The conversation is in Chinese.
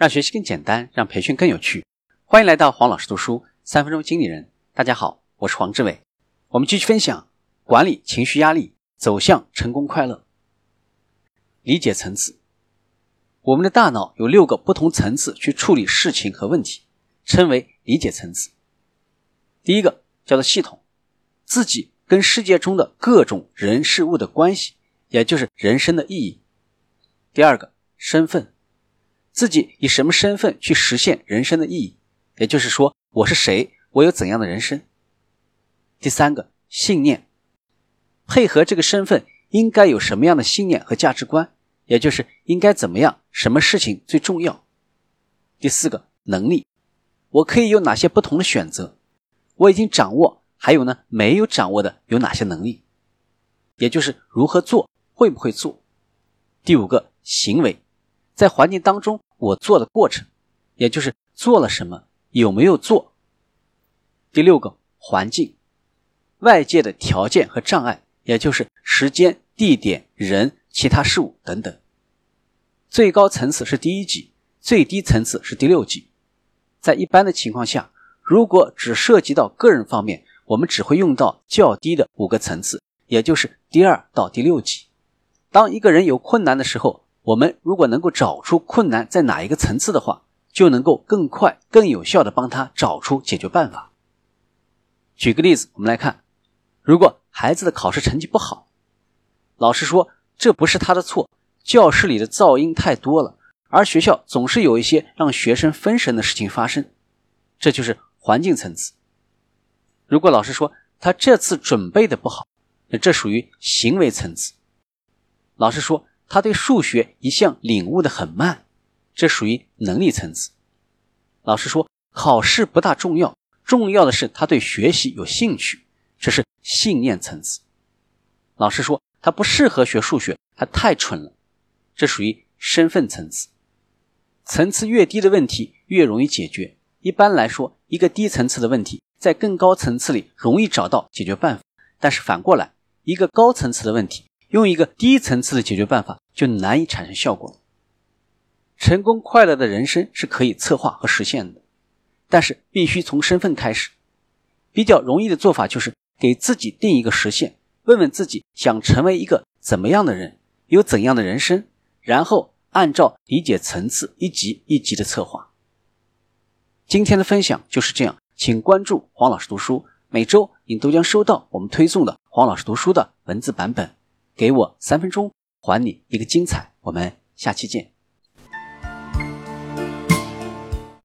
让学习更简单，让培训更有趣。欢迎来到黄老师读书三分钟经理人。大家好，我是黄志伟。我们继续分享管理情绪压力，走向成功快乐。理解层次，我们的大脑有六个不同层次去处理事情和问题，称为理解层次。第一个叫做系统，自己跟世界中的各种人事物的关系，也就是人生的意义。第二个身份。自己以什么身份去实现人生的意义？也就是说，我是谁？我有怎样的人生？第三个信念，配合这个身份应该有什么样的信念和价值观？也就是应该怎么样？什么事情最重要？第四个能力，我可以有哪些不同的选择？我已经掌握，还有呢？没有掌握的有哪些能力？也就是如何做，会不会做？第五个行为。在环境当中，我做的过程，也就是做了什么，有没有做。第六个环境，外界的条件和障碍，也就是时间、地点、人、其他事物等等。最高层次是第一级，最低层次是第六级。在一般的情况下，如果只涉及到个人方面，我们只会用到较低的五个层次，也就是第二到第六级。当一个人有困难的时候，我们如果能够找出困难在哪一个层次的话，就能够更快、更有效的帮他找出解决办法。举个例子，我们来看，如果孩子的考试成绩不好，老师说这不是他的错，教室里的噪音太多了，而学校总是有一些让学生分神的事情发生，这就是环境层次。如果老师说他这次准备的不好，那这属于行为层次。老师说。他对数学一向领悟的很慢，这属于能力层次。老师说考试不大重要，重要的是他对学习有兴趣，这是信念层次。老师说他不适合学数学，他太蠢了，这属于身份层次。层次越低的问题越容易解决。一般来说，一个低层次的问题在更高层次里容易找到解决办法，但是反过来，一个高层次的问题。用一个低层次的解决办法就难以产生效果。成功快乐的人生是可以策划和实现的，但是必须从身份开始。比较容易的做法就是给自己定一个时限，问问自己想成为一个怎么样的人，有怎样的人生，然后按照理解层次一级一级的策划。今天的分享就是这样，请关注黄老师读书，每周你都将收到我们推送的黄老师读书的文字版本。给我三分钟，还你一个精彩。我们下期见。